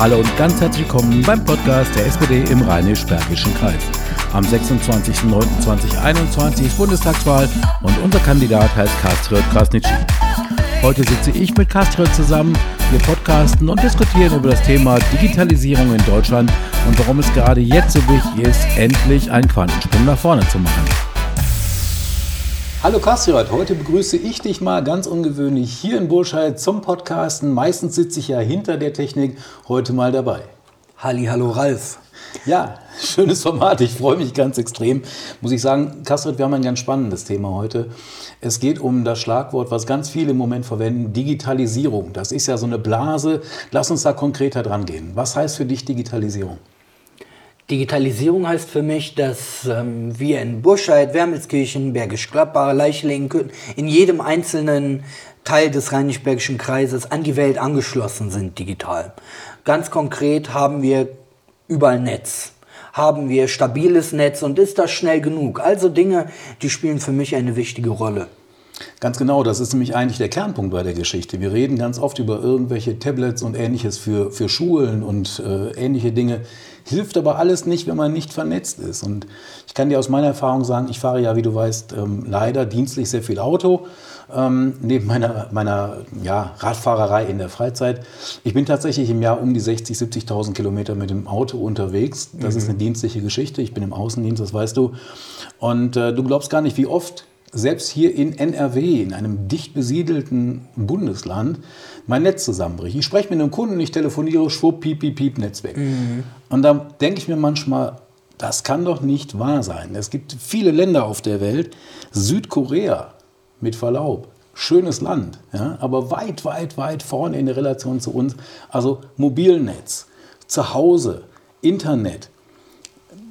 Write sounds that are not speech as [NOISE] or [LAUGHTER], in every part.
Hallo und ganz herzlich willkommen beim Podcast der SPD im Rheinisch-Bergischen Kreis. Am 26.09.2021 ist Bundestagswahl und unser Kandidat heißt Kastriot Krasnitschi. Heute sitze ich mit Kastriot zusammen. Wir podcasten und diskutieren über das Thema Digitalisierung in Deutschland und warum es gerade jetzt so wichtig ist, endlich einen Quantensprung nach vorne zu machen. Hallo Kastriot, heute begrüße ich dich mal ganz ungewöhnlich hier in Burscheid zum Podcasten. Meistens sitze ich ja hinter der Technik, heute mal dabei. Halli, hallo Ralf. Ja, schönes Format. Ich freue mich ganz extrem. Muss ich sagen, Kastriot, wir haben ein ganz spannendes Thema heute. Es geht um das Schlagwort, was ganz viele im Moment verwenden, Digitalisierung. Das ist ja so eine Blase. Lass uns da konkreter dran gehen. Was heißt für dich Digitalisierung? Digitalisierung heißt für mich, dass ähm, wir in Burscheid, Wermelskirchen, Bergisch Gladbach, Leichlingen, in jedem einzelnen Teil des Rheinisch-Bergischen Kreises an die Welt angeschlossen sind digital. Ganz konkret haben wir überall Netz. Haben wir stabiles Netz und ist das schnell genug? Also Dinge, die spielen für mich eine wichtige Rolle. Ganz genau, das ist nämlich eigentlich der Kernpunkt bei der Geschichte. Wir reden ganz oft über irgendwelche Tablets und ähnliches für, für Schulen und äh, ähnliche Dinge. Hilft aber alles nicht, wenn man nicht vernetzt ist. Und ich kann dir aus meiner Erfahrung sagen, ich fahre ja, wie du weißt, ähm, leider dienstlich sehr viel Auto, ähm, neben meiner, meiner ja, Radfahrerei in der Freizeit. Ich bin tatsächlich im Jahr um die 60.000, 70 70.000 Kilometer mit dem Auto unterwegs. Das mhm. ist eine dienstliche Geschichte. Ich bin im Außendienst, das weißt du. Und äh, du glaubst gar nicht, wie oft selbst hier in NRW, in einem dicht besiedelten Bundesland, mein Netz zusammenbricht. Ich spreche mit einem Kunden, ich telefoniere, schwupp, piep, piep, piep, Netz weg. Mhm. Und da denke ich mir manchmal, das kann doch nicht wahr sein. Es gibt viele Länder auf der Welt, Südkorea, mit Verlaub, schönes Land, ja, aber weit, weit, weit vorne in der Relation zu uns. Also Mobilnetz, zu Hause, Internet,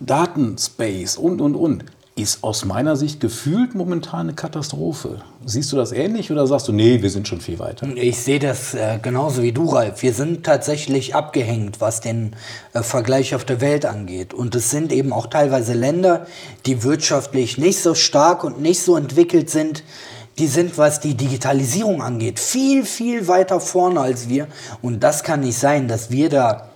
Datenspace und, und, und ist aus meiner Sicht gefühlt momentan eine Katastrophe. Siehst du das ähnlich oder sagst du, nee, wir sind schon viel weiter? Ich sehe das äh, genauso wie du, Ralf. Wir sind tatsächlich abgehängt, was den äh, Vergleich auf der Welt angeht. Und es sind eben auch teilweise Länder, die wirtschaftlich nicht so stark und nicht so entwickelt sind. Die sind, was die Digitalisierung angeht, viel, viel weiter vorne als wir. Und das kann nicht sein, dass wir da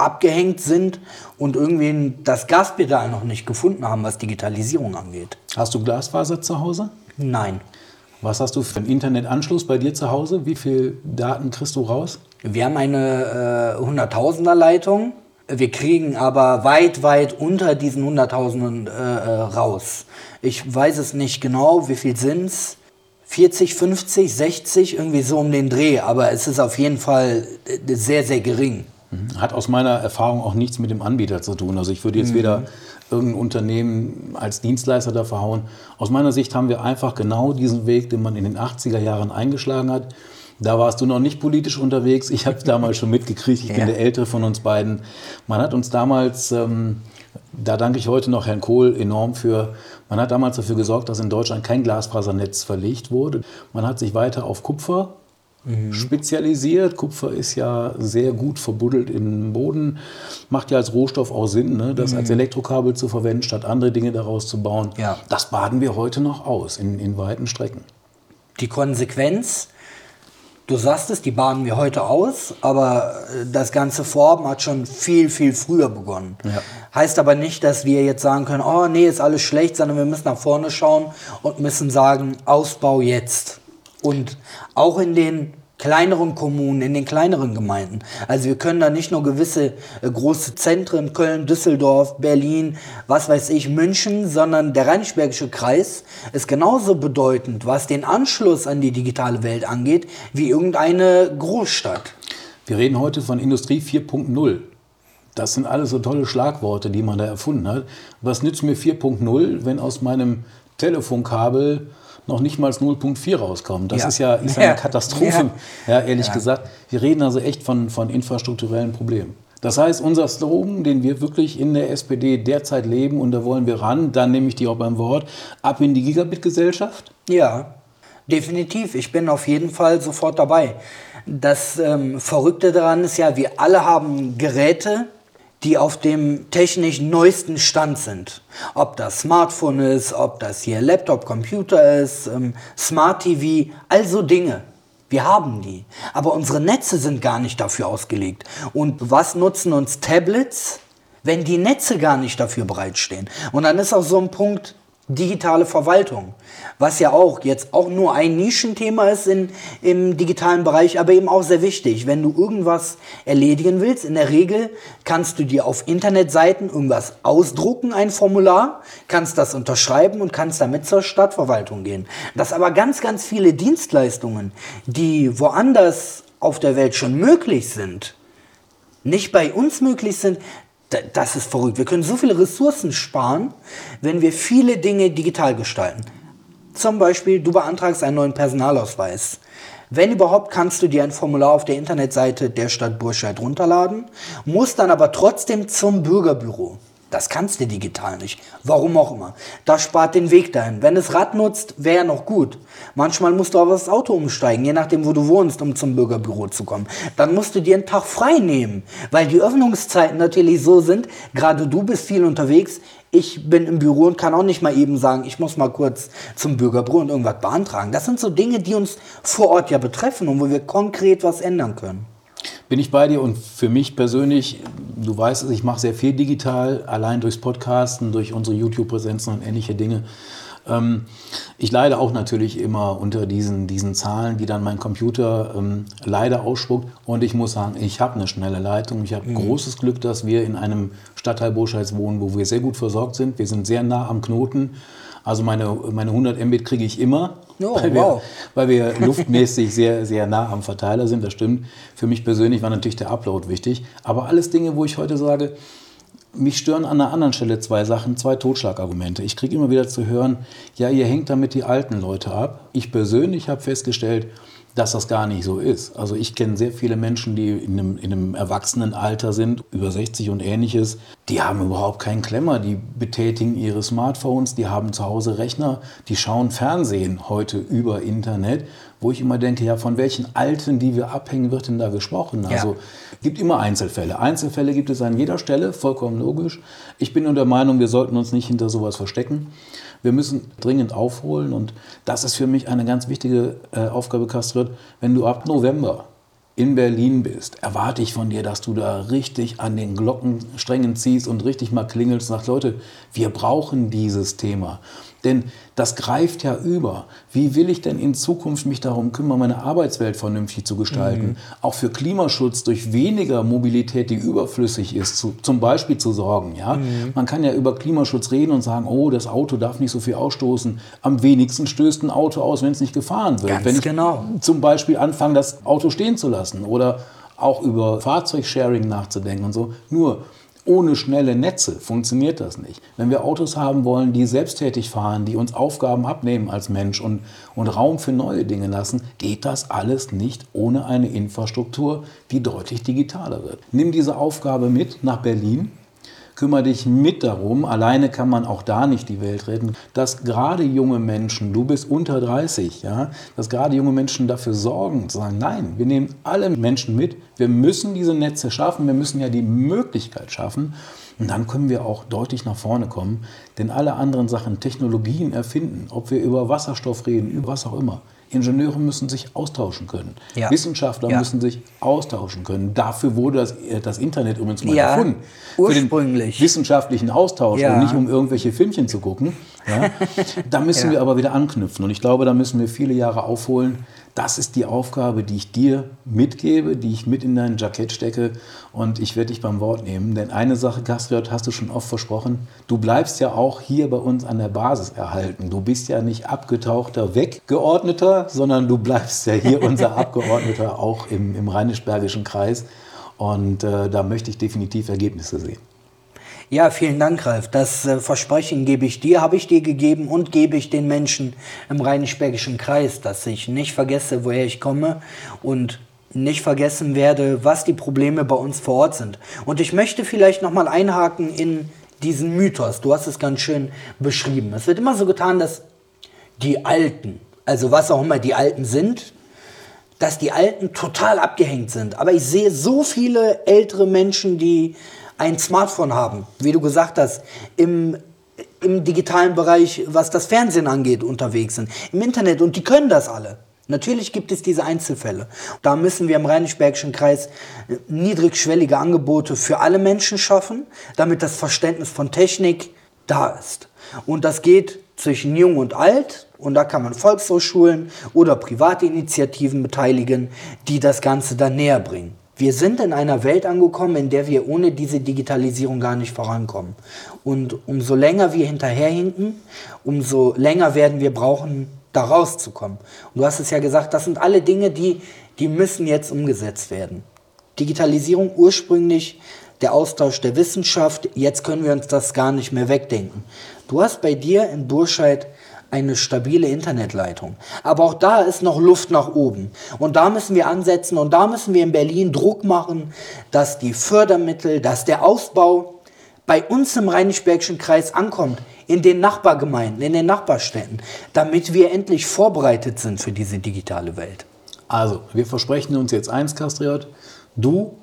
abgehängt sind und irgendwie das Gaspedal noch nicht gefunden haben, was Digitalisierung angeht. Hast du Glasfaser zu Hause? Nein. Was hast du für einen Internetanschluss bei dir zu Hause? Wie viel Daten kriegst du raus? Wir haben eine äh, 100.000er Leitung. Wir kriegen aber weit, weit unter diesen 100.000 äh, äh, raus. Ich weiß es nicht genau, wie viel sind es. 40, 50, 60, irgendwie so um den Dreh. Aber es ist auf jeden Fall äh, sehr, sehr gering. Hat aus meiner Erfahrung auch nichts mit dem Anbieter zu tun. Also ich würde jetzt mhm. weder irgendein Unternehmen als Dienstleister da verhauen. Aus meiner Sicht haben wir einfach genau diesen Weg, den man in den 80er Jahren eingeschlagen hat. Da warst du noch nicht politisch unterwegs. Ich habe es damals schon mitgekriegt. Ich ja. bin der Ältere von uns beiden. Man hat uns damals, ähm, da danke ich heute noch Herrn Kohl enorm für, man hat damals dafür gesorgt, dass in Deutschland kein Glasfasernetz verlegt wurde. Man hat sich weiter auf Kupfer mhm. spezialisiert. Kupfer ist ja sehr gut verbuddelt im Boden. Macht ja als Rohstoff auch Sinn, ne? das mhm. als Elektrokabel zu verwenden, statt andere Dinge daraus zu bauen. Ja. Das baden wir heute noch aus in, in weiten Strecken. Die Konsequenz, du sagst es, die baden wir heute aus, aber äh, das ganze Vorhaben hat schon viel, viel früher begonnen. Ja. Heißt aber nicht, dass wir jetzt sagen können, oh nee, ist alles schlecht, sondern wir müssen nach vorne schauen und müssen sagen, Ausbau jetzt. Und auch in den kleineren Kommunen, in den kleineren Gemeinden. Also wir können da nicht nur gewisse äh, große Zentren, Köln, Düsseldorf, Berlin, was weiß ich, München, sondern der Rheinisch-Bergische Kreis ist genauso bedeutend, was den Anschluss an die digitale Welt angeht, wie irgendeine Großstadt. Wir reden heute von Industrie 4.0. Das sind alles so tolle Schlagworte, die man da erfunden hat. Was nützt mir 4.0, wenn aus meinem Telefonkabel noch nicht mal 0.4 rauskommt. Das ja. ist ja ist eine [LAUGHS] Katastrophe, ja. ja ehrlich gesagt. Wir reden also echt von, von infrastrukturellen Problemen. Das heißt, unser Slogan, den wir wirklich in der SPD derzeit leben, und da wollen wir ran, dann nehme ich die auch beim Wort, ab in die Gigabit-Gesellschaft? Ja, definitiv. Ich bin auf jeden Fall sofort dabei. Das ähm, Verrückte daran ist ja, wir alle haben Geräte, die auf dem technisch neuesten Stand sind. Ob das Smartphone ist, ob das hier Laptop, Computer ist, ähm, Smart TV, also Dinge. Wir haben die. Aber unsere Netze sind gar nicht dafür ausgelegt. Und was nutzen uns Tablets, wenn die Netze gar nicht dafür bereitstehen? Und dann ist auch so ein Punkt, digitale Verwaltung, was ja auch jetzt auch nur ein Nischenthema ist in, im digitalen Bereich, aber eben auch sehr wichtig. Wenn du irgendwas erledigen willst, in der Regel kannst du dir auf Internetseiten irgendwas ausdrucken, ein Formular, kannst das unterschreiben und kannst damit zur Stadtverwaltung gehen. Dass aber ganz, ganz viele Dienstleistungen, die woanders auf der Welt schon möglich sind, nicht bei uns möglich sind, das ist verrückt. Wir können so viele Ressourcen sparen, wenn wir viele Dinge digital gestalten. Zum Beispiel, du beantragst einen neuen Personalausweis. Wenn überhaupt, kannst du dir ein Formular auf der Internetseite der Stadt Burscheid runterladen, musst dann aber trotzdem zum Bürgerbüro. Das kannst du digital nicht. Warum auch immer. Das spart den Weg dahin. Wenn es Rad nutzt, wäre noch gut. Manchmal musst du aber das Auto umsteigen, je nachdem, wo du wohnst, um zum Bürgerbüro zu kommen. Dann musst du dir einen Tag frei nehmen, weil die Öffnungszeiten natürlich so sind. Gerade du bist viel unterwegs. Ich bin im Büro und kann auch nicht mal eben sagen, ich muss mal kurz zum Bürgerbüro und irgendwas beantragen. Das sind so Dinge, die uns vor Ort ja betreffen und wo wir konkret was ändern können. Bin ich bei dir und für mich persönlich, du weißt es, ich mache sehr viel digital, allein durchs Podcasten, durch unsere YouTube-Präsenzen und ähnliche Dinge. Ähm, ich leide auch natürlich immer unter diesen, diesen Zahlen, die dann mein Computer ähm, leider ausspuckt. Und ich muss sagen, ich habe eine schnelle Leitung. Ich habe mhm. großes Glück, dass wir in einem Stadtteil Burscheid wohnen, wo wir sehr gut versorgt sind. Wir sind sehr nah am Knoten. Also meine, meine 100 Mbit kriege ich immer, oh, weil, wir, wow. weil wir luftmäßig sehr, sehr nah am Verteiler sind. Das stimmt. Für mich persönlich war natürlich der Upload wichtig. Aber alles Dinge, wo ich heute sage, mich stören an einer anderen Stelle zwei Sachen, zwei Totschlagargumente. Ich kriege immer wieder zu hören, ja, ihr hängt damit die alten Leute ab. Ich persönlich habe festgestellt, dass das gar nicht so ist. Also ich kenne sehr viele Menschen, die in einem, in einem Erwachsenenalter sind, über 60 und ähnliches, die haben überhaupt keinen Klemmer, die betätigen ihre Smartphones, die haben zu Hause Rechner, die schauen Fernsehen heute über Internet, wo ich immer denke, ja, von welchen Alten, die wir abhängen, wird denn da gesprochen? Ja. Also gibt immer Einzelfälle. Einzelfälle gibt es an jeder Stelle, vollkommen logisch. Ich bin nur der Meinung, wir sollten uns nicht hinter sowas verstecken. Wir müssen dringend aufholen und das ist für mich eine ganz wichtige äh, Aufgabe, Kastrit. Wenn du ab November in Berlin bist, erwarte ich von dir, dass du da richtig an den Glockensträngen ziehst und richtig mal klingelst und sagst, Leute, wir brauchen dieses Thema. Denn das greift ja über. Wie will ich denn in Zukunft mich darum kümmern, meine Arbeitswelt vernünftig zu gestalten? Mhm. Auch für Klimaschutz durch weniger Mobilität, die überflüssig ist, zu, zum Beispiel zu sorgen. Ja? Mhm. Man kann ja über Klimaschutz reden und sagen, oh, das Auto darf nicht so viel ausstoßen. Am wenigsten stößt ein Auto aus, wenn es nicht gefahren wird. Ganz wenn ich genau. zum Beispiel anfange, das Auto stehen zu lassen oder auch über Fahrzeugsharing nachzudenken und so. Nur ohne schnelle Netze funktioniert das nicht. Wenn wir Autos haben wollen, die selbsttätig fahren, die uns Aufgaben abnehmen als Mensch und, und Raum für neue Dinge lassen, geht das alles nicht ohne eine Infrastruktur, die deutlich digitaler wird. Nimm diese Aufgabe mit nach Berlin kümmere dich mit darum, alleine kann man auch da nicht die Welt retten, dass gerade junge Menschen, du bist unter 30, ja, dass gerade junge Menschen dafür sorgen, zu sagen, nein, wir nehmen alle Menschen mit, wir müssen diese Netze schaffen, wir müssen ja die Möglichkeit schaffen. Und dann können wir auch deutlich nach vorne kommen, denn alle anderen Sachen, Technologien erfinden, ob wir über Wasserstoff reden, über was auch immer, Ingenieure müssen sich austauschen können. Ja. Wissenschaftler ja. müssen sich austauschen können. Dafür wurde das, äh, das Internet übrigens mal ja, erfunden. Ursprünglich. Für den wissenschaftlichen Austausch und nicht um irgendwelche Filmchen zu gucken. [LAUGHS] Da müssen wir aber wieder anknüpfen. Und ich glaube, da müssen wir viele Jahre aufholen. Das ist die Aufgabe, die ich dir mitgebe, die ich mit in dein Jackett stecke und ich werde dich beim Wort nehmen. Denn eine Sache, Gastwirt, hast du schon oft versprochen, du bleibst ja auch hier bei uns an der Basis erhalten. Du bist ja nicht abgetauchter Weggeordneter, sondern du bleibst ja hier unser [LAUGHS] Abgeordneter auch im, im Rheinisch-Bergischen Kreis. Und äh, da möchte ich definitiv Ergebnisse sehen. Ja, vielen Dank, Ralf. Das äh, Versprechen gebe ich dir, habe ich dir gegeben und gebe ich den Menschen im Rheinisch-Bergischen Kreis, dass ich nicht vergesse, woher ich komme und nicht vergessen werde, was die Probleme bei uns vor Ort sind. Und ich möchte vielleicht noch mal einhaken in diesen Mythos. Du hast es ganz schön beschrieben. Es wird immer so getan, dass die Alten, also was auch immer die Alten sind, dass die Alten total abgehängt sind. Aber ich sehe so viele ältere Menschen, die ein Smartphone haben, wie du gesagt hast, im, im digitalen Bereich, was das Fernsehen angeht, unterwegs sind, im Internet und die können das alle. Natürlich gibt es diese Einzelfälle. Da müssen wir im Rheinisch-Bergischen Kreis äh, niedrigschwellige Angebote für alle Menschen schaffen, damit das Verständnis von Technik da ist. Und das geht zwischen Jung und Alt. Und da kann man Volkshochschulen oder private Initiativen beteiligen, die das Ganze dann näher bringen. Wir sind in einer Welt angekommen, in der wir ohne diese Digitalisierung gar nicht vorankommen. Und umso länger wir hinterherhinken, umso länger werden wir brauchen, da rauszukommen. Und du hast es ja gesagt, das sind alle Dinge, die, die müssen jetzt umgesetzt werden. Digitalisierung ursprünglich der Austausch der Wissenschaft, jetzt können wir uns das gar nicht mehr wegdenken. Du hast bei dir in Burscheid eine stabile Internetleitung. Aber auch da ist noch Luft nach oben. Und da müssen wir ansetzen und da müssen wir in Berlin Druck machen, dass die Fördermittel, dass der Ausbau bei uns im Rheinisch-Bergischen Kreis ankommt, in den Nachbargemeinden, in den Nachbarstädten, damit wir endlich vorbereitet sind für diese digitale Welt. Also, wir versprechen uns jetzt eins, Kastriot. Du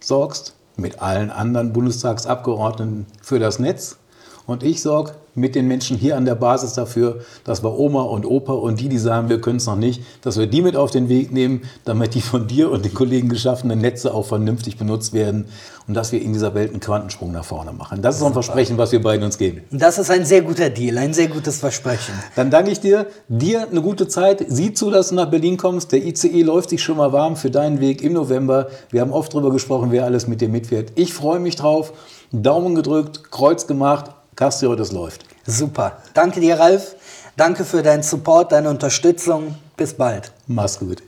sorgst mit allen anderen Bundestagsabgeordneten für das Netz und ich sorge mit den Menschen hier an der Basis dafür, dass wir Oma und Opa und die, die sagen, wir können es noch nicht, dass wir die mit auf den Weg nehmen, damit die von dir und den Kollegen geschaffenen Netze auch vernünftig benutzt werden und dass wir in dieser Welt einen Quantensprung nach vorne machen. Das ist so ein Versprechen, was wir beiden uns geben. Das ist ein sehr guter Deal, ein sehr gutes Versprechen. Dann danke ich dir, dir eine gute Zeit. Sieh zu, dass du nach Berlin kommst. Der ICE läuft sich schon mal warm für deinen Weg im November. Wir haben oft darüber gesprochen, wer alles mit dir mitfährt. Ich freue mich drauf. Daumen gedrückt, Kreuz gemacht. Castro, das läuft. Super. Danke dir, Ralf. Danke für deinen Support, deine Unterstützung. Bis bald. Mach's gut.